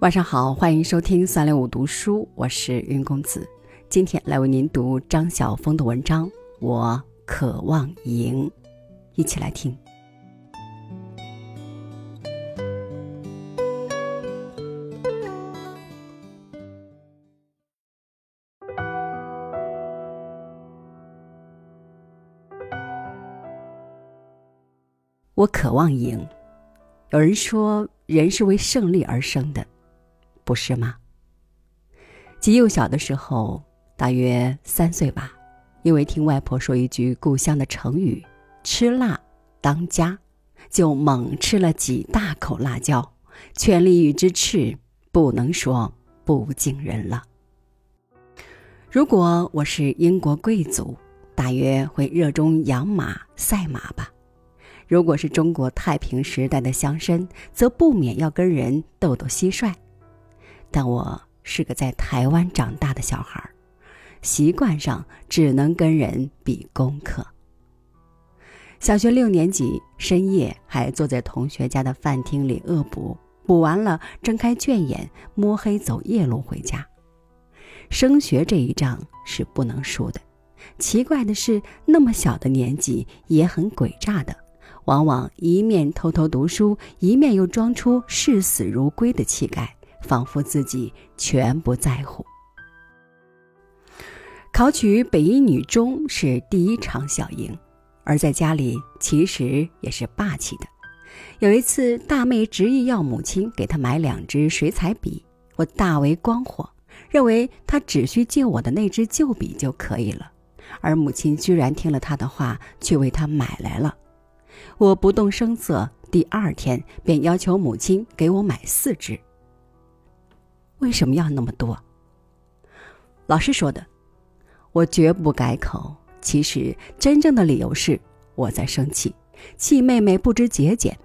晚上好，欢迎收听三六五读书，我是云公子。今天来为您读张晓峰的文章《我渴望赢》，一起来听。我渴望赢。有人说，人是为胜利而生的。不是吗？极幼小的时候，大约三岁吧，因为听外婆说一句故乡的成语“吃辣当家”，就猛吃了几大口辣椒，全力与之斥，不能说不惊人了。如果我是英国贵族，大约会热衷养马、赛马吧；如果是中国太平时代的乡绅，则不免要跟人斗斗蟋蟀。但我是个在台湾长大的小孩儿，习惯上只能跟人比功课。小学六年级深夜还坐在同学家的饭厅里恶补，补完了睁开卷眼，摸黑走夜路回家。升学这一仗是不能输的。奇怪的是，那么小的年纪也很诡诈的，往往一面偷偷读书，一面又装出视死如归的气概。仿佛自己全不在乎。考取北一女中是第一场小赢，而在家里其实也是霸气的。有一次，大妹执意要母亲给她买两支水彩笔，我大为光火，认为她只需借我的那支旧笔就可以了。而母亲居然听了她的话，去为她买来了。我不动声色，第二天便要求母亲给我买四支。为什么要那么多？老师说的，我绝不改口。其实真正的理由是我在生气，气妹妹不知节俭。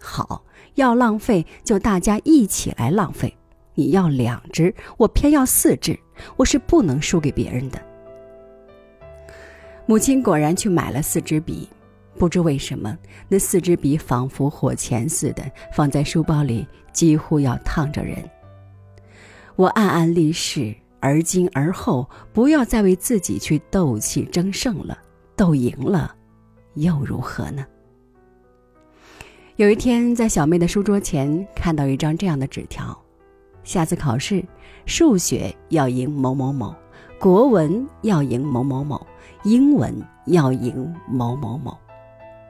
好，要浪费就大家一起来浪费。你要两只，我偏要四只，我是不能输给别人的。母亲果然去买了四支笔，不知为什么，那四支笔仿佛火钳似的，放在书包里，几乎要烫着人。我暗暗立誓，而今而后不要再为自己去斗气争胜了。斗赢了，又如何呢？有一天，在小妹的书桌前看到一张这样的纸条：下次考试，数学要赢某某某，国文要赢某某某，英文要赢某某某，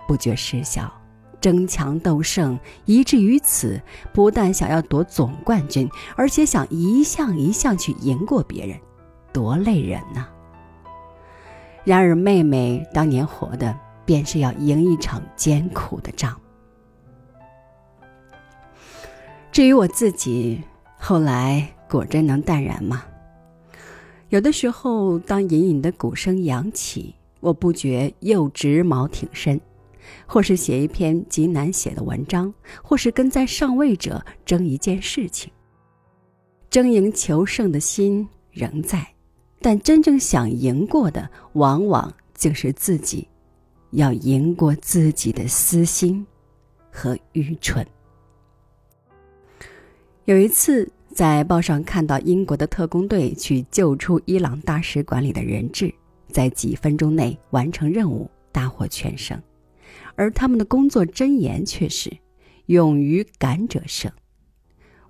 不觉失笑。争强斗胜，以至于此，不但想要夺总冠军，而且想一项一项去赢过别人，多累人呐！然而，妹妹当年活的便是要赢一场艰苦的仗。至于我自己，后来果真能淡然吗？有的时候，当隐隐的鼓声扬起，我不觉又直毛挺身。或是写一篇极难写的文章，或是跟在上位者争一件事情。争赢求胜的心仍在，但真正想赢过的，往往竟是自己。要赢过自己的私心和愚蠢。有一次在报上看到英国的特工队去救出伊朗大使馆里的人质，在几分钟内完成任务，大获全胜。而他们的工作箴言却是“勇于敢者胜”。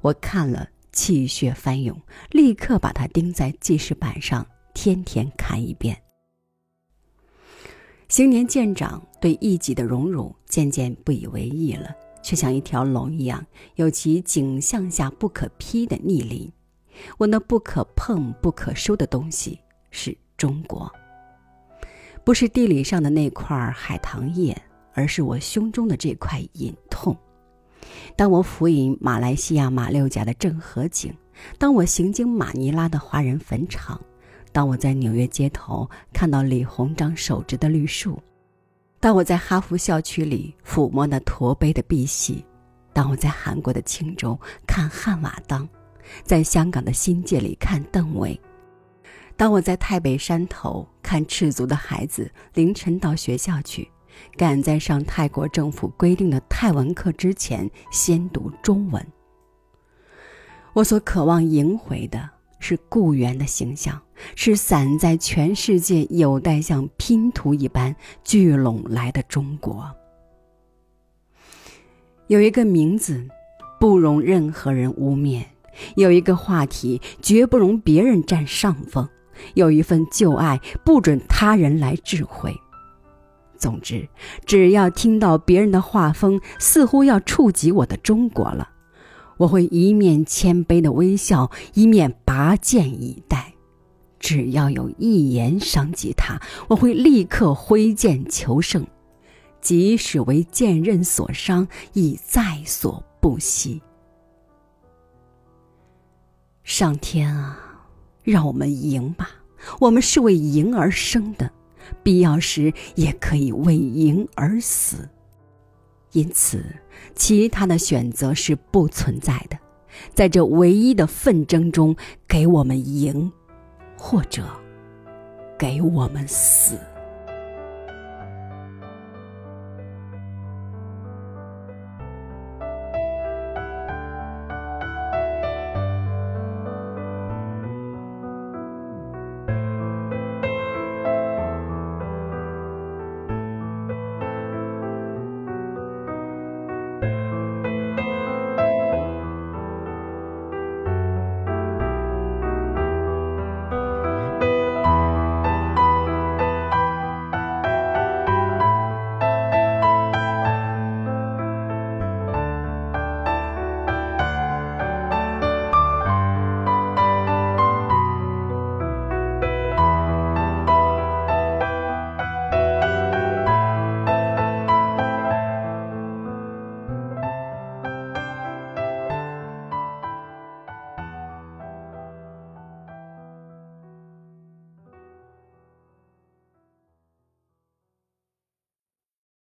我看了，气血翻涌，立刻把它钉在记事板上，天天看一遍。行年渐长，对一己的荣辱渐渐不以为意了，却像一条龙一样，有其颈项下不可劈的逆鳞。我那不可碰、不可收的东西是中国，不是地理上的那块海棠叶。而是我胸中的这块隐痛。当我俯饮马来西亚马六甲的正和景，当我行经马尼拉的华人坟场，当我在纽约街头看到李鸿章手植的绿树，当我在哈佛校区里抚摸那驼背的碧玺，当我在韩国的庆州看汉瓦当，在香港的新界里看邓伟，当我在太北山头看赤足的孩子凌晨到学校去。赶在上泰国政府规定的泰文课之前，先读中文。我所渴望赢回的是故园的形象，是散在全世界、有待像拼图一般聚拢来的中国。有一个名字，不容任何人污蔑；有一个话题，绝不容别人占上风；有一份旧爱，不准他人来智慧。总之，只要听到别人的画风似乎要触及我的中国了，我会一面谦卑的微笑，一面拔剑以待。只要有一言伤及他，我会立刻挥剑求胜，即使为剑刃所伤，亦在所不惜。上天啊，让我们赢吧！我们是为赢而生的。必要时也可以为赢而死，因此，其他的选择是不存在的。在这唯一的纷争中，给我们赢，或者给我们死。